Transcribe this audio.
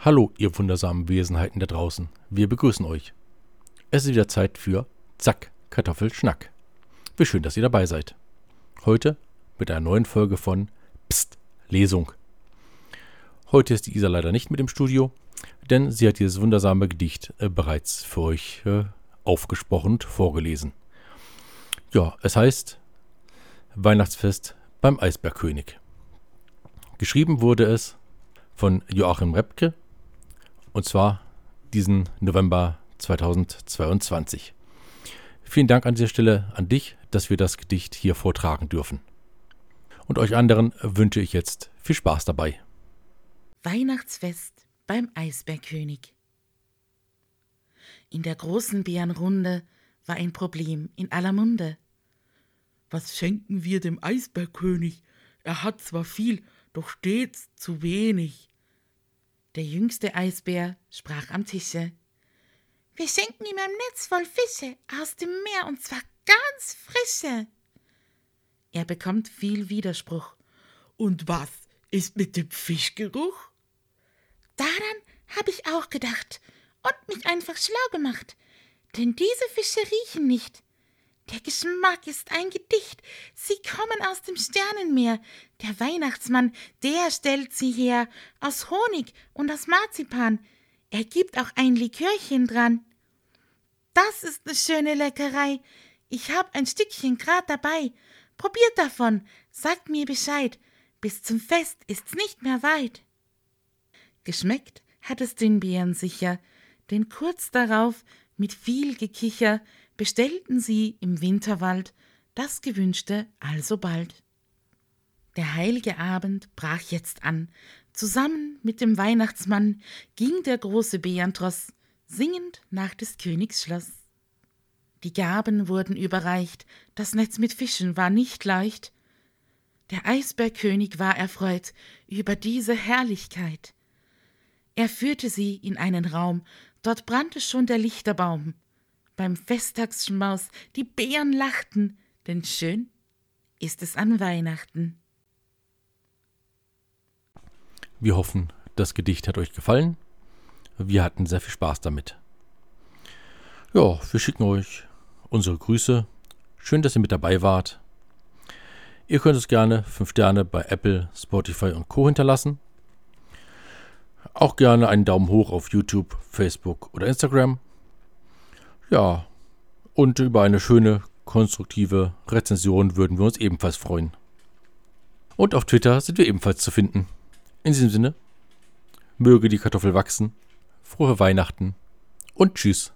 Hallo, ihr wundersamen Wesenheiten da draußen. Wir begrüßen euch. Es ist wieder Zeit für Zack, Kartoffelschnack. Wie schön, dass ihr dabei seid. Heute mit einer neuen Folge von Psst, Lesung. Heute ist die Isa leider nicht mit im Studio, denn sie hat dieses wundersame Gedicht äh, bereits für euch äh, aufgesprochen und vorgelesen. Ja, es heißt Weihnachtsfest beim Eisbergkönig. Geschrieben wurde es von Joachim Repke und zwar diesen November 2022. Vielen Dank an dieser Stelle an dich, dass wir das Gedicht hier vortragen dürfen. Und euch anderen wünsche ich jetzt viel Spaß dabei. Weihnachtsfest beim Eisbergkönig. In der großen Bärenrunde war ein Problem in aller Munde. Was schenken wir dem Eisbergkönig? Er hat zwar viel, doch stets zu wenig. Der jüngste Eisbär sprach am Tische. Wir schenken ihm ein Netz voll Fische aus dem Meer und zwar ganz frische. Er bekommt viel Widerspruch. Und was ist mit dem Fischgeruch? Daran habe ich auch gedacht und mich einfach schlau gemacht, denn diese Fische riechen nicht. Der Geschmack ist ein Gedicht. Sie kommen aus dem Sternenmeer. Der Weihnachtsmann, der stellt sie her, aus Honig und aus Marzipan. Er gibt auch ein Likörchen dran. Das ist eine schöne Leckerei. Ich hab ein Stückchen grad dabei. Probiert davon, sagt mir Bescheid. Bis zum Fest ist's nicht mehr weit. Geschmeckt hat es den Bären sicher, denn kurz darauf, mit viel Gekicher, bestellten sie im Winterwald das Gewünschte alsobald. Der heilige Abend brach jetzt an. Zusammen mit dem Weihnachtsmann ging der große Bärentross singend nach des Königs Schloss. Die Gaben wurden überreicht, das Netz mit Fischen war nicht leicht. Der Eisbergkönig war erfreut über diese Herrlichkeit. Er führte sie in einen Raum, dort brannte schon der Lichterbaum. Beim Festtagsschmaus die Bären lachten, denn schön ist es an Weihnachten. Wir hoffen, das Gedicht hat euch gefallen. Wir hatten sehr viel Spaß damit. Ja, wir schicken euch unsere Grüße. Schön, dass ihr mit dabei wart. Ihr könnt uns gerne 5 Sterne bei Apple, Spotify und Co. hinterlassen. Auch gerne einen Daumen hoch auf YouTube, Facebook oder Instagram. Ja, und über eine schöne, konstruktive Rezension würden wir uns ebenfalls freuen. Und auf Twitter sind wir ebenfalls zu finden. In diesem Sinne, möge die Kartoffel wachsen, frohe Weihnachten und tschüss.